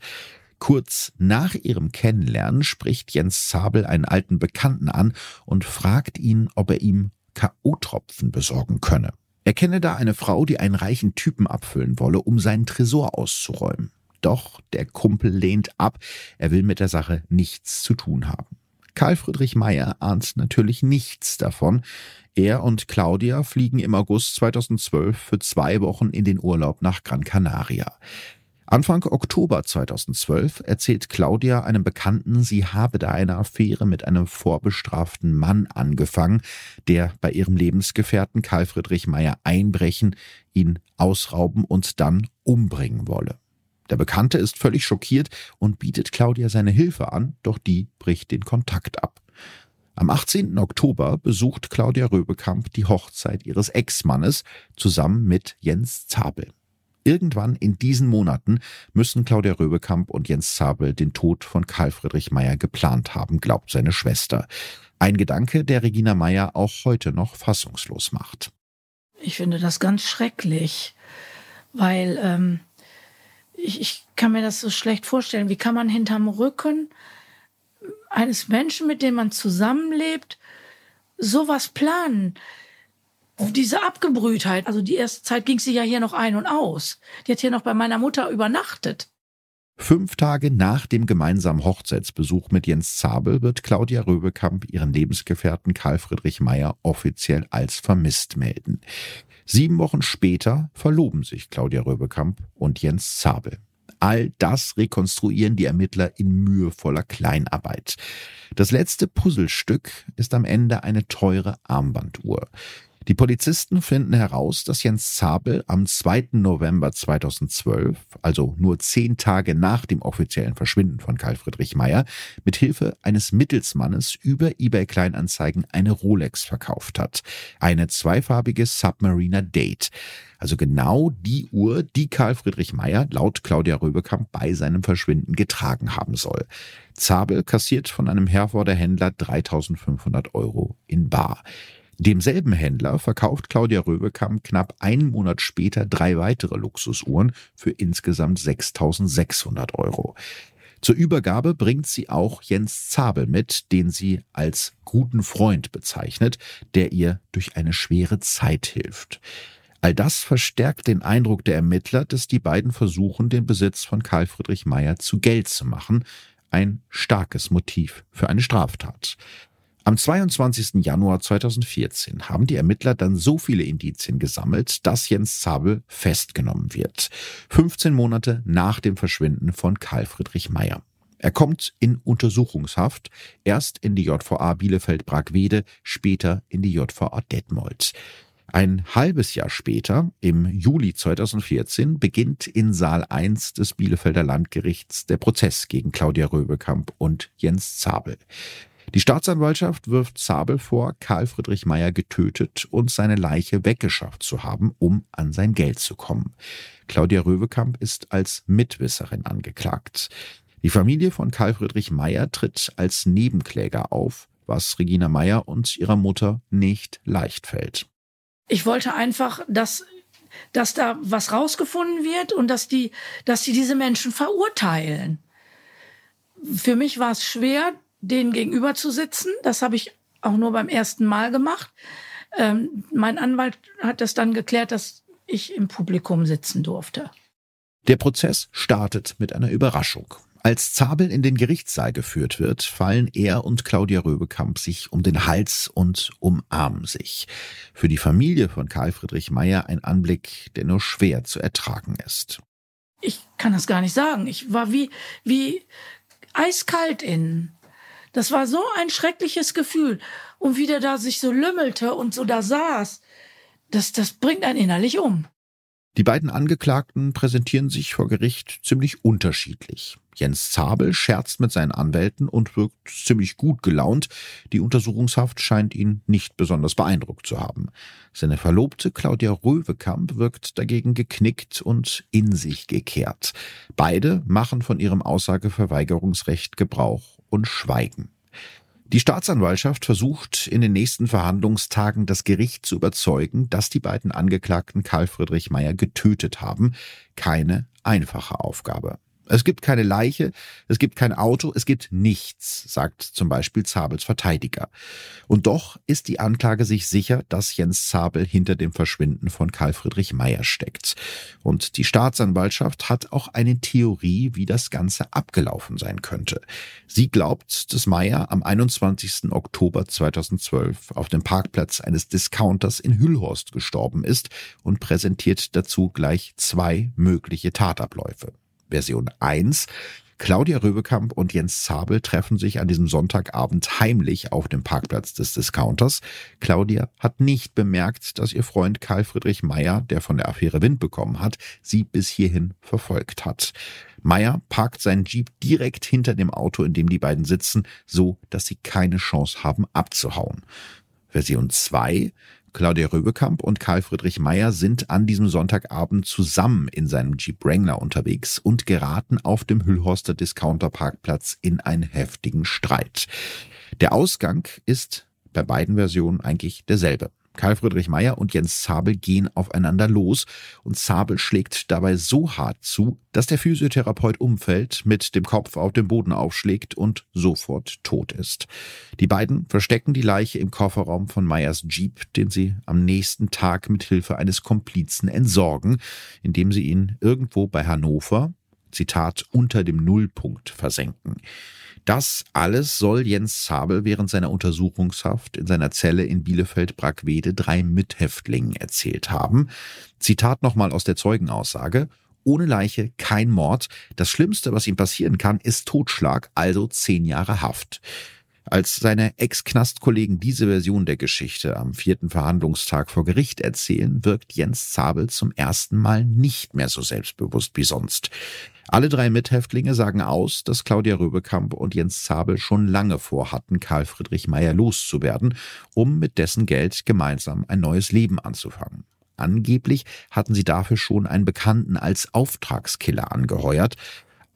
Kurz nach ihrem Kennenlernen spricht Jens Zabel einen alten Bekannten an und fragt ihn, ob er ihm K.O.-Tropfen besorgen könne. Er kenne da eine Frau, die einen reichen Typen abfüllen wolle, um seinen Tresor auszuräumen. Doch der Kumpel lehnt ab, er will mit der Sache nichts zu tun haben. Karl Friedrich Meyer ahnt natürlich nichts davon. Er und Claudia fliegen im August 2012 für zwei Wochen in den Urlaub nach Gran Canaria. Anfang Oktober 2012 erzählt Claudia einem Bekannten, sie habe da eine Affäre mit einem vorbestraften Mann angefangen, der bei ihrem Lebensgefährten Karl Friedrich Meyer einbrechen, ihn ausrauben und dann umbringen wolle. Der Bekannte ist völlig schockiert und bietet Claudia seine Hilfe an, doch die bricht den Kontakt ab. Am 18. Oktober besucht Claudia Röbekamp die Hochzeit ihres Ex-Mannes zusammen mit Jens Zabel. Irgendwann in diesen Monaten müssen Claudia Röbekamp und Jens Zabel den Tod von Karl Friedrich Meyer geplant haben, glaubt seine Schwester. Ein Gedanke, der Regina Meyer auch heute noch fassungslos macht. Ich finde das ganz schrecklich, weil ähm, ich, ich kann mir das so schlecht vorstellen. Wie kann man hinterm Rücken eines Menschen, mit dem man zusammenlebt, sowas planen? Diese Abgebrühtheit, also die erste Zeit ging sie ja hier noch ein und aus. Die hat hier noch bei meiner Mutter übernachtet. Fünf Tage nach dem gemeinsamen Hochzeitsbesuch mit Jens Zabel wird Claudia Röbekamp ihren Lebensgefährten Karl Friedrich Meyer offiziell als vermisst melden. Sieben Wochen später verloben sich Claudia Röbekamp und Jens Zabel. All das rekonstruieren die Ermittler in mühevoller Kleinarbeit. Das letzte Puzzlestück ist am Ende eine teure Armbanduhr. Die Polizisten finden heraus, dass Jens Zabel am 2. November 2012, also nur zehn Tage nach dem offiziellen Verschwinden von Karl Friedrich Meyer, mit Hilfe eines Mittelsmannes über eBay Kleinanzeigen eine Rolex verkauft hat. Eine zweifarbige Submariner Date. Also genau die Uhr, die Karl Friedrich Meyer laut Claudia Röbekamp bei seinem Verschwinden getragen haben soll. Zabel kassiert von einem Herforder Händler 3500 Euro in Bar. Demselben Händler verkauft Claudia Röbekamp knapp einen Monat später drei weitere Luxusuhren für insgesamt 6.600 Euro. Zur Übergabe bringt sie auch Jens Zabel mit, den sie als guten Freund bezeichnet, der ihr durch eine schwere Zeit hilft. All das verstärkt den Eindruck der Ermittler, dass die beiden versuchen, den Besitz von Karl Friedrich Meyer zu Geld zu machen, ein starkes Motiv für eine Straftat. Am 22. Januar 2014 haben die Ermittler dann so viele Indizien gesammelt, dass Jens Zabel festgenommen wird. 15 Monate nach dem Verschwinden von Karl Friedrich Meyer. Er kommt in Untersuchungshaft, erst in die JVA Bielefeld-Bragwede, später in die JVA Detmold. Ein halbes Jahr später, im Juli 2014, beginnt in Saal 1 des Bielefelder Landgerichts der Prozess gegen Claudia Röbekamp und Jens Zabel. Die Staatsanwaltschaft wirft Zabel vor, Karl Friedrich Meyer getötet und seine Leiche weggeschafft zu haben, um an sein Geld zu kommen. Claudia Röwekamp ist als Mitwisserin angeklagt. Die Familie von Karl Friedrich Meyer tritt als Nebenkläger auf, was Regina Meyer und ihrer Mutter nicht leicht fällt. Ich wollte einfach, dass, dass da was rausgefunden wird und dass die, dass die diese Menschen verurteilen. Für mich war es schwer, denen gegenüber zu sitzen. Das habe ich auch nur beim ersten Mal gemacht. Ähm, mein Anwalt hat das dann geklärt, dass ich im Publikum sitzen durfte. Der Prozess startet mit einer Überraschung. Als Zabel in den Gerichtssaal geführt wird, fallen er und Claudia Röbekamp sich um den Hals und umarmen sich. Für die Familie von Karl Friedrich Meyer ein Anblick, der nur schwer zu ertragen ist. Ich kann das gar nicht sagen. Ich war wie, wie eiskalt innen. Das war so ein schreckliches Gefühl. Und wie der da sich so lümmelte und so da saß, das, das bringt einen innerlich um. Die beiden Angeklagten präsentieren sich vor Gericht ziemlich unterschiedlich. Jens Zabel scherzt mit seinen Anwälten und wirkt ziemlich gut gelaunt. Die Untersuchungshaft scheint ihn nicht besonders beeindruckt zu haben. Seine Verlobte Claudia Röwekamp wirkt dagegen geknickt und in sich gekehrt. Beide machen von ihrem Aussageverweigerungsrecht Gebrauch und schweigen. Die Staatsanwaltschaft versucht in den nächsten Verhandlungstagen das Gericht zu überzeugen, dass die beiden Angeklagten Karl Friedrich Meyer getötet haben. Keine einfache Aufgabe. Es gibt keine Leiche, es gibt kein Auto, es gibt nichts, sagt zum Beispiel Zabels Verteidiger. Und doch ist die Anklage sich sicher, dass Jens Zabel hinter dem Verschwinden von Karl Friedrich Meyer steckt. Und die Staatsanwaltschaft hat auch eine Theorie, wie das Ganze abgelaufen sein könnte. Sie glaubt, dass Meyer am 21. Oktober 2012 auf dem Parkplatz eines Discounters in Hüllhorst gestorben ist und präsentiert dazu gleich zwei mögliche Tatabläufe. Version 1. Claudia Röbekamp und Jens Zabel treffen sich an diesem Sonntagabend heimlich auf dem Parkplatz des Discounters. Claudia hat nicht bemerkt, dass ihr Freund Karl Friedrich Meyer, der von der Affäre Wind bekommen hat, sie bis hierhin verfolgt hat. Meyer parkt seinen Jeep direkt hinter dem Auto, in dem die beiden sitzen, so dass sie keine Chance haben abzuhauen. Version 2. Claudia Röbekamp und Karl Friedrich Meyer sind an diesem Sonntagabend zusammen in seinem Jeep Wrangler unterwegs und geraten auf dem Hüllhorster Discounter-Parkplatz in einen heftigen Streit. Der Ausgang ist bei beiden Versionen eigentlich derselbe. Karl Friedrich Meyer und Jens Zabel gehen aufeinander los und Zabel schlägt dabei so hart zu, dass der Physiotherapeut umfällt, mit dem Kopf auf den Boden aufschlägt und sofort tot ist. Die beiden verstecken die Leiche im Kofferraum von Meyers Jeep, den sie am nächsten Tag mit Hilfe eines Komplizen entsorgen, indem sie ihn irgendwo bei Hannover, Zitat, unter dem Nullpunkt versenken. Das alles soll Jens Zabel während seiner Untersuchungshaft in seiner Zelle in Bielefeld-Brackwede drei Mithäftlingen erzählt haben. Zitat nochmal aus der Zeugenaussage. Ohne Leiche kein Mord. Das Schlimmste, was ihm passieren kann, ist Totschlag, also zehn Jahre Haft. Als seine Ex-Knastkollegen diese Version der Geschichte am vierten Verhandlungstag vor Gericht erzählen, wirkt Jens Zabel zum ersten Mal nicht mehr so selbstbewusst wie sonst. Alle drei Mithäftlinge sagen aus, dass Claudia Röbekamp und Jens Zabel schon lange vorhatten, Karl Friedrich Meyer loszuwerden, um mit dessen Geld gemeinsam ein neues Leben anzufangen. Angeblich hatten sie dafür schon einen Bekannten als Auftragskiller angeheuert,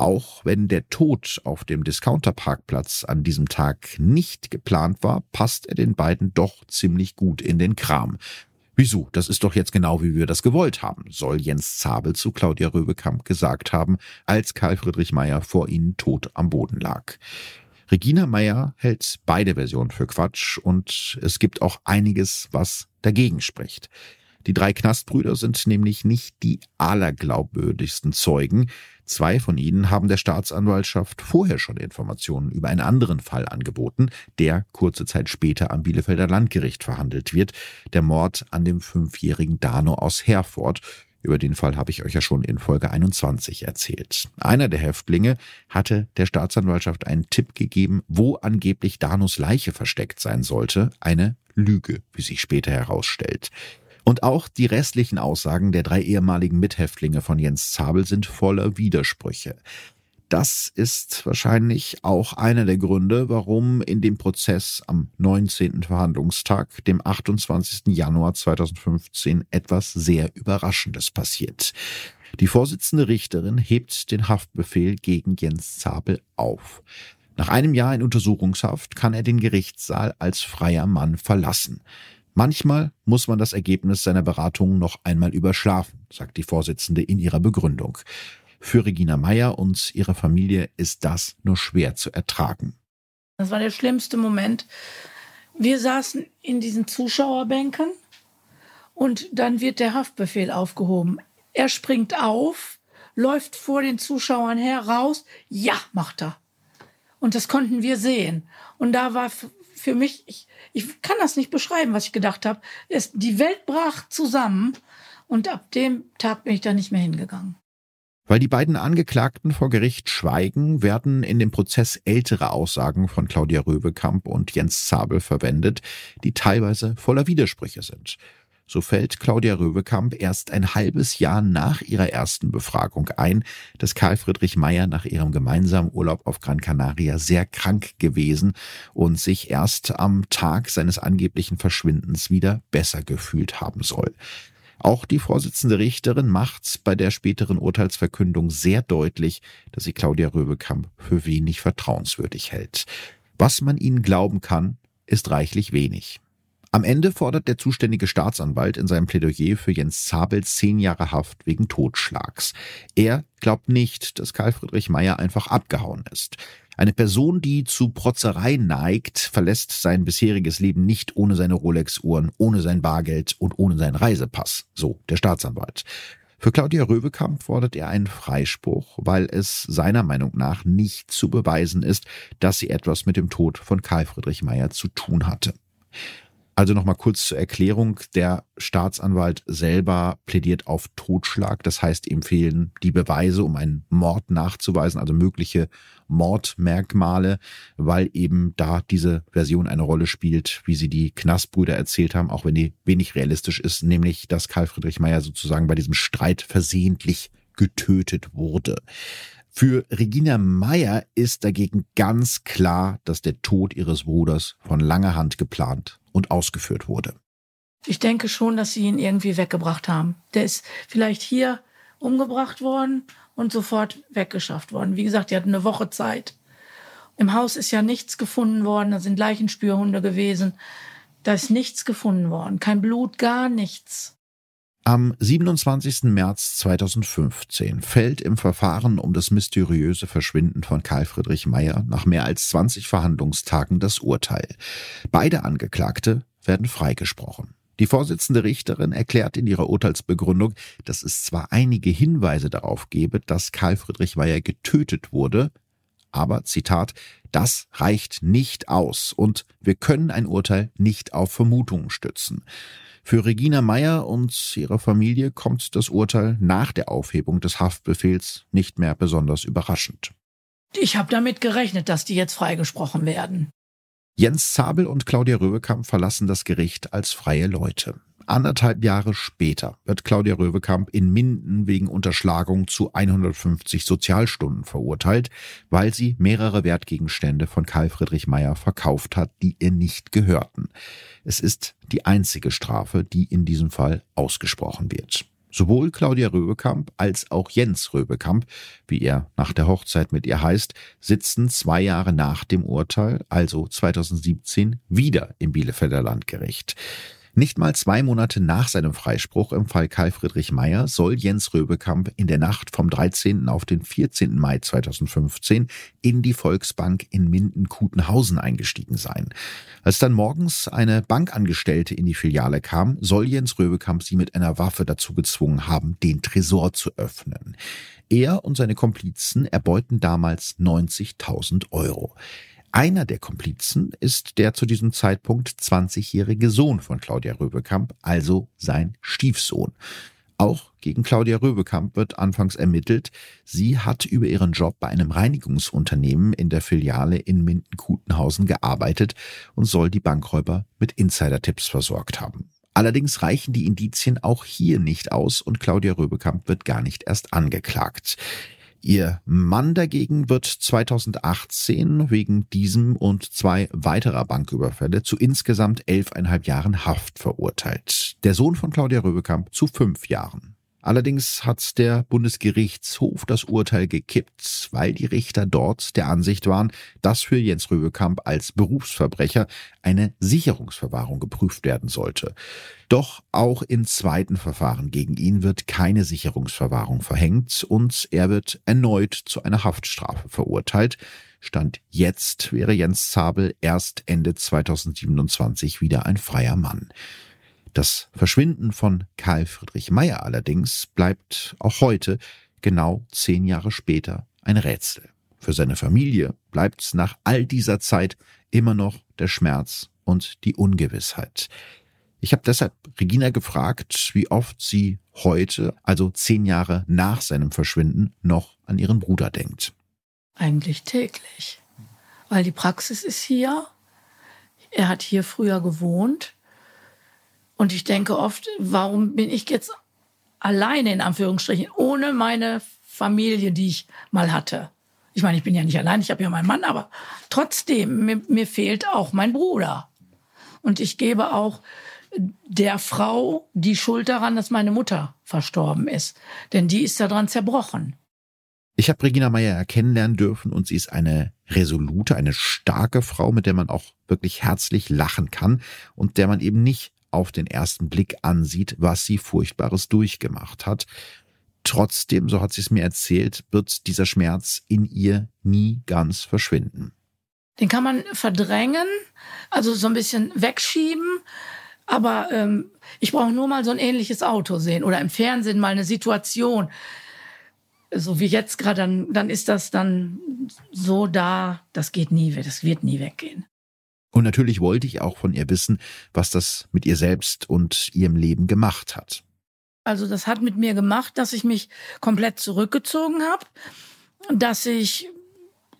auch wenn der Tod auf dem Discounterparkplatz an diesem Tag nicht geplant war, passt er den beiden doch ziemlich gut in den Kram. Wieso? Das ist doch jetzt genau, wie wir das gewollt haben, soll Jens Zabel zu Claudia Röbekamp gesagt haben, als Karl Friedrich Meyer vor ihnen tot am Boden lag. Regina Meyer hält beide Versionen für Quatsch und es gibt auch einiges, was dagegen spricht. Die drei Knastbrüder sind nämlich nicht die allerglaubwürdigsten Zeugen. Zwei von ihnen haben der Staatsanwaltschaft vorher schon Informationen über einen anderen Fall angeboten, der kurze Zeit später am Bielefelder Landgericht verhandelt wird, der Mord an dem fünfjährigen Dano aus Herford, über den Fall habe ich euch ja schon in Folge 21 erzählt. Einer der Häftlinge hatte der Staatsanwaltschaft einen Tipp gegeben, wo angeblich Danos Leiche versteckt sein sollte. Eine Lüge, wie sich später herausstellt. Und auch die restlichen Aussagen der drei ehemaligen Mithäftlinge von Jens Zabel sind voller Widersprüche. Das ist wahrscheinlich auch einer der Gründe, warum in dem Prozess am 19. Verhandlungstag, dem 28. Januar 2015, etwas sehr Überraschendes passiert. Die Vorsitzende Richterin hebt den Haftbefehl gegen Jens Zabel auf. Nach einem Jahr in Untersuchungshaft kann er den Gerichtssaal als freier Mann verlassen. Manchmal muss man das Ergebnis seiner Beratungen noch einmal überschlafen, sagt die Vorsitzende in ihrer Begründung. Für Regina Meyer und ihre Familie ist das nur schwer zu ertragen. Das war der schlimmste Moment. Wir saßen in diesen Zuschauerbänken und dann wird der Haftbefehl aufgehoben. Er springt auf, läuft vor den Zuschauern heraus. Ja, macht er. Und das konnten wir sehen. Und da war für mich, ich, ich kann das nicht beschreiben, was ich gedacht habe. Die Welt brach zusammen und ab dem Tag bin ich da nicht mehr hingegangen. Weil die beiden Angeklagten vor Gericht schweigen, werden in dem Prozess ältere Aussagen von Claudia Röbekamp und Jens Zabel verwendet, die teilweise voller Widersprüche sind. So fällt Claudia Röbekamp erst ein halbes Jahr nach ihrer ersten Befragung ein, dass Karl Friedrich Meyer nach ihrem gemeinsamen Urlaub auf Gran Canaria sehr krank gewesen und sich erst am Tag seines angeblichen Verschwindens wieder besser gefühlt haben soll. Auch die Vorsitzende Richterin macht bei der späteren Urteilsverkündung sehr deutlich, dass sie Claudia Röbekamp für wenig vertrauenswürdig hält. Was man ihnen glauben kann, ist reichlich wenig. Am Ende fordert der zuständige Staatsanwalt in seinem Plädoyer für Jens Zabel zehn Jahre Haft wegen Totschlags. Er glaubt nicht, dass Karl Friedrich Meyer einfach abgehauen ist. Eine Person, die zu Protzerei neigt, verlässt sein bisheriges Leben nicht ohne seine Rolex-Uhren, ohne sein Bargeld und ohne seinen Reisepass, so der Staatsanwalt. Für Claudia Röwekamp fordert er einen Freispruch, weil es seiner Meinung nach nicht zu beweisen ist, dass sie etwas mit dem Tod von Karl Friedrich Meyer zu tun hatte. Also nochmal kurz zur Erklärung. Der Staatsanwalt selber plädiert auf Totschlag. Das heißt, ihm fehlen die Beweise, um einen Mord nachzuweisen, also mögliche Mordmerkmale, weil eben da diese Version eine Rolle spielt, wie sie die Knastbrüder erzählt haben, auch wenn die wenig realistisch ist, nämlich, dass Karl Friedrich Meyer sozusagen bei diesem Streit versehentlich getötet wurde. Für Regina Meyer ist dagegen ganz klar, dass der Tod ihres Bruders von langer Hand geplant und ausgeführt wurde. Ich denke schon, dass sie ihn irgendwie weggebracht haben. Der ist vielleicht hier umgebracht worden und sofort weggeschafft worden. Wie gesagt, die hatten eine Woche Zeit. Im Haus ist ja nichts gefunden worden, da sind Leichenspürhunde gewesen. Da ist nichts gefunden worden. Kein Blut, gar nichts. Am 27. März 2015 fällt im Verfahren um das mysteriöse Verschwinden von Karl Friedrich Meyer nach mehr als 20 Verhandlungstagen das Urteil. Beide Angeklagte werden freigesprochen. Die Vorsitzende Richterin erklärt in ihrer Urteilsbegründung, dass es zwar einige Hinweise darauf gebe, dass Karl Friedrich Meyer getötet wurde, aber Zitat, das reicht nicht aus und wir können ein Urteil nicht auf Vermutungen stützen. Für Regina Meyer und ihre Familie kommt das Urteil nach der Aufhebung des Haftbefehls nicht mehr besonders überraschend. Ich habe damit gerechnet, dass die jetzt freigesprochen werden. Jens Zabel und Claudia Röwekamp verlassen das Gericht als freie Leute. Anderthalb Jahre später wird Claudia Röwekamp in Minden wegen Unterschlagung zu 150 Sozialstunden verurteilt, weil sie mehrere Wertgegenstände von Karl Friedrich Meyer verkauft hat, die ihr nicht gehörten. Es ist die einzige Strafe, die in diesem Fall ausgesprochen wird. Sowohl Claudia Röbekamp als auch Jens Röbekamp, wie er nach der Hochzeit mit ihr heißt, sitzen zwei Jahre nach dem Urteil, also 2017, wieder im Bielefelder Landgericht. Nicht mal zwei Monate nach seinem Freispruch im Fall Karl Friedrich Meyer soll Jens Röbekamp in der Nacht vom 13. auf den 14. Mai 2015 in die Volksbank in Minden-Kutenhausen eingestiegen sein. Als dann morgens eine Bankangestellte in die Filiale kam, soll Jens Röbekamp sie mit einer Waffe dazu gezwungen haben, den Tresor zu öffnen. Er und seine Komplizen erbeuten damals 90.000 Euro. Einer der Komplizen ist der zu diesem Zeitpunkt 20-jährige Sohn von Claudia Röbekamp, also sein Stiefsohn. Auch gegen Claudia Röbekamp wird anfangs ermittelt. Sie hat über ihren Job bei einem Reinigungsunternehmen in der Filiale in Minden-Kutenhausen gearbeitet und soll die Bankräuber mit Insider-Tipps versorgt haben. Allerdings reichen die Indizien auch hier nicht aus und Claudia Röbekamp wird gar nicht erst angeklagt. Ihr Mann dagegen wird 2018 wegen diesem und zwei weiterer Banküberfälle zu insgesamt elfeinhalb Jahren Haft verurteilt. Der Sohn von Claudia Röbekamp zu fünf Jahren. Allerdings hat der Bundesgerichtshof das Urteil gekippt, weil die Richter dort der Ansicht waren, dass für Jens Röwekamp als Berufsverbrecher eine Sicherungsverwahrung geprüft werden sollte. Doch auch in zweiten Verfahren gegen ihn wird keine Sicherungsverwahrung verhängt und er wird erneut zu einer Haftstrafe verurteilt. Stand jetzt wäre Jens Zabel erst Ende 2027 wieder ein freier Mann. Das Verschwinden von Karl Friedrich Meyer allerdings bleibt auch heute, genau zehn Jahre später, ein Rätsel. Für seine Familie bleibt nach all dieser Zeit immer noch der Schmerz und die Ungewissheit. Ich habe deshalb Regina gefragt, wie oft sie heute, also zehn Jahre nach seinem Verschwinden, noch an ihren Bruder denkt. Eigentlich täglich, weil die Praxis ist hier. Er hat hier früher gewohnt. Und ich denke oft, warum bin ich jetzt alleine in Anführungsstrichen, ohne meine Familie, die ich mal hatte? Ich meine, ich bin ja nicht allein, ich habe ja meinen Mann, aber trotzdem, mir, mir fehlt auch mein Bruder. Und ich gebe auch der Frau die Schuld daran, dass meine Mutter verstorben ist. Denn die ist daran zerbrochen. Ich habe Regina Meyer kennenlernen dürfen und sie ist eine resolute, eine starke Frau, mit der man auch wirklich herzlich lachen kann und der man eben nicht auf den ersten Blick ansieht, was sie Furchtbares durchgemacht hat. Trotzdem, so hat sie es mir erzählt, wird dieser Schmerz in ihr nie ganz verschwinden. Den kann man verdrängen, also so ein bisschen wegschieben. Aber ähm, ich brauche nur mal so ein ähnliches Auto sehen oder im Fernsehen mal eine Situation, so wie jetzt gerade, dann, dann ist das dann so da, das geht nie, das wird nie weggehen. Und natürlich wollte ich auch von ihr wissen, was das mit ihr selbst und ihrem Leben gemacht hat. Also das hat mit mir gemacht, dass ich mich komplett zurückgezogen habe, dass ich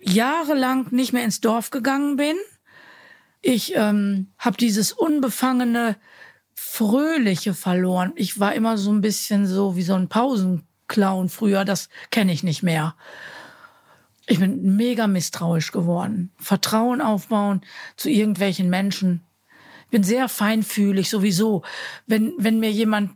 jahrelang nicht mehr ins Dorf gegangen bin. Ich ähm, habe dieses unbefangene, fröhliche verloren. Ich war immer so ein bisschen so wie so ein Pausenclown früher, das kenne ich nicht mehr. Ich bin mega misstrauisch geworden. Vertrauen aufbauen zu irgendwelchen Menschen. Ich bin sehr feinfühlig sowieso. Wenn, wenn mir jemand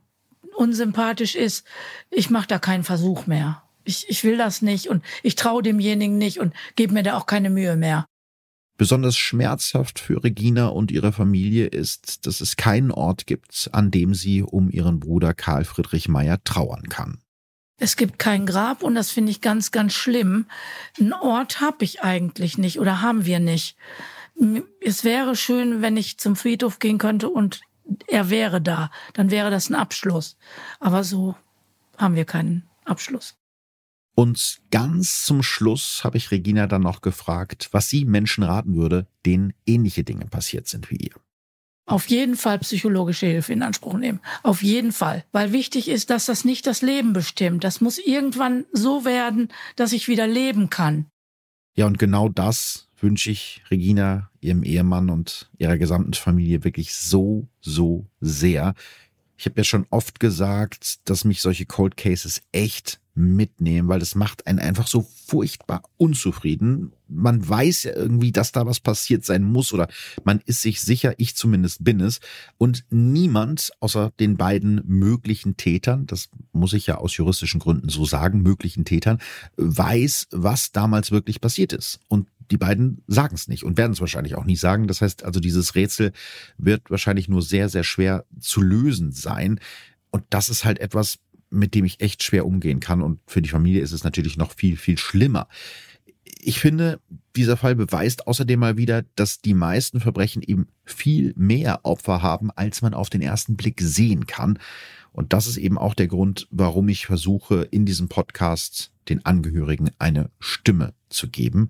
unsympathisch ist, ich mache da keinen Versuch mehr. Ich, ich will das nicht und ich traue demjenigen nicht und gebe mir da auch keine Mühe mehr. Besonders schmerzhaft für Regina und ihre Familie ist, dass es keinen Ort gibt, an dem sie um ihren Bruder Karl Friedrich Meyer trauern kann. Es gibt kein Grab und das finde ich ganz, ganz schlimm. Einen Ort habe ich eigentlich nicht oder haben wir nicht. Es wäre schön, wenn ich zum Friedhof gehen könnte und er wäre da. Dann wäre das ein Abschluss. Aber so haben wir keinen Abschluss. Und ganz zum Schluss habe ich Regina dann noch gefragt, was sie Menschen raten würde, denen ähnliche Dinge passiert sind wie ihr auf jeden Fall psychologische Hilfe in Anspruch nehmen. Auf jeden Fall. Weil wichtig ist, dass das nicht das Leben bestimmt. Das muss irgendwann so werden, dass ich wieder leben kann. Ja, und genau das wünsche ich Regina, ihrem Ehemann und ihrer gesamten Familie wirklich so, so sehr. Ich habe ja schon oft gesagt, dass mich solche Cold Cases echt mitnehmen, weil das macht einen einfach so furchtbar unzufrieden. Man weiß ja irgendwie, dass da was passiert sein muss oder man ist sich sicher, ich zumindest bin es. Und niemand außer den beiden möglichen Tätern, das muss ich ja aus juristischen Gründen so sagen, möglichen Tätern, weiß, was damals wirklich passiert ist. Und die beiden sagen es nicht und werden es wahrscheinlich auch nie sagen. Das heißt also, dieses Rätsel wird wahrscheinlich nur sehr, sehr schwer zu lösen sein. Und das ist halt etwas, mit dem ich echt schwer umgehen kann. Und für die Familie ist es natürlich noch viel, viel schlimmer. Ich finde, dieser Fall beweist außerdem mal wieder, dass die meisten Verbrechen eben viel mehr Opfer haben, als man auf den ersten Blick sehen kann. Und das ist eben auch der Grund, warum ich versuche, in diesem Podcast den Angehörigen eine Stimme zu geben.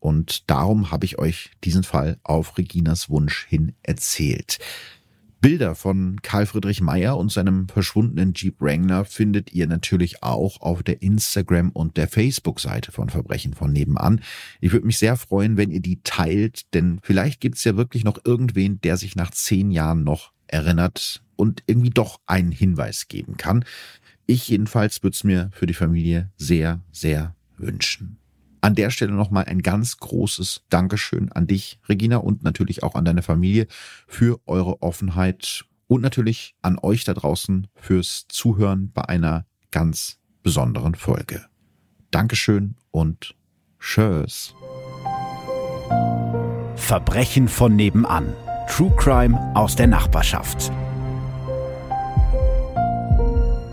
Und darum habe ich euch diesen Fall auf Reginas Wunsch hin erzählt. Bilder von Karl Friedrich Meyer und seinem verschwundenen Jeep Wrangler findet ihr natürlich auch auf der Instagram und der Facebook-Seite von Verbrechen von nebenan. Ich würde mich sehr freuen, wenn ihr die teilt, denn vielleicht gibt es ja wirklich noch irgendwen, der sich nach zehn Jahren noch erinnert und irgendwie doch einen Hinweis geben kann. Ich jedenfalls würde es mir für die Familie sehr, sehr wünschen. An der Stelle nochmal ein ganz großes Dankeschön an dich, Regina, und natürlich auch an deine Familie für eure Offenheit und natürlich an euch da draußen fürs Zuhören bei einer ganz besonderen Folge. Dankeschön und Tschüss. Verbrechen von nebenan. True Crime aus der Nachbarschaft.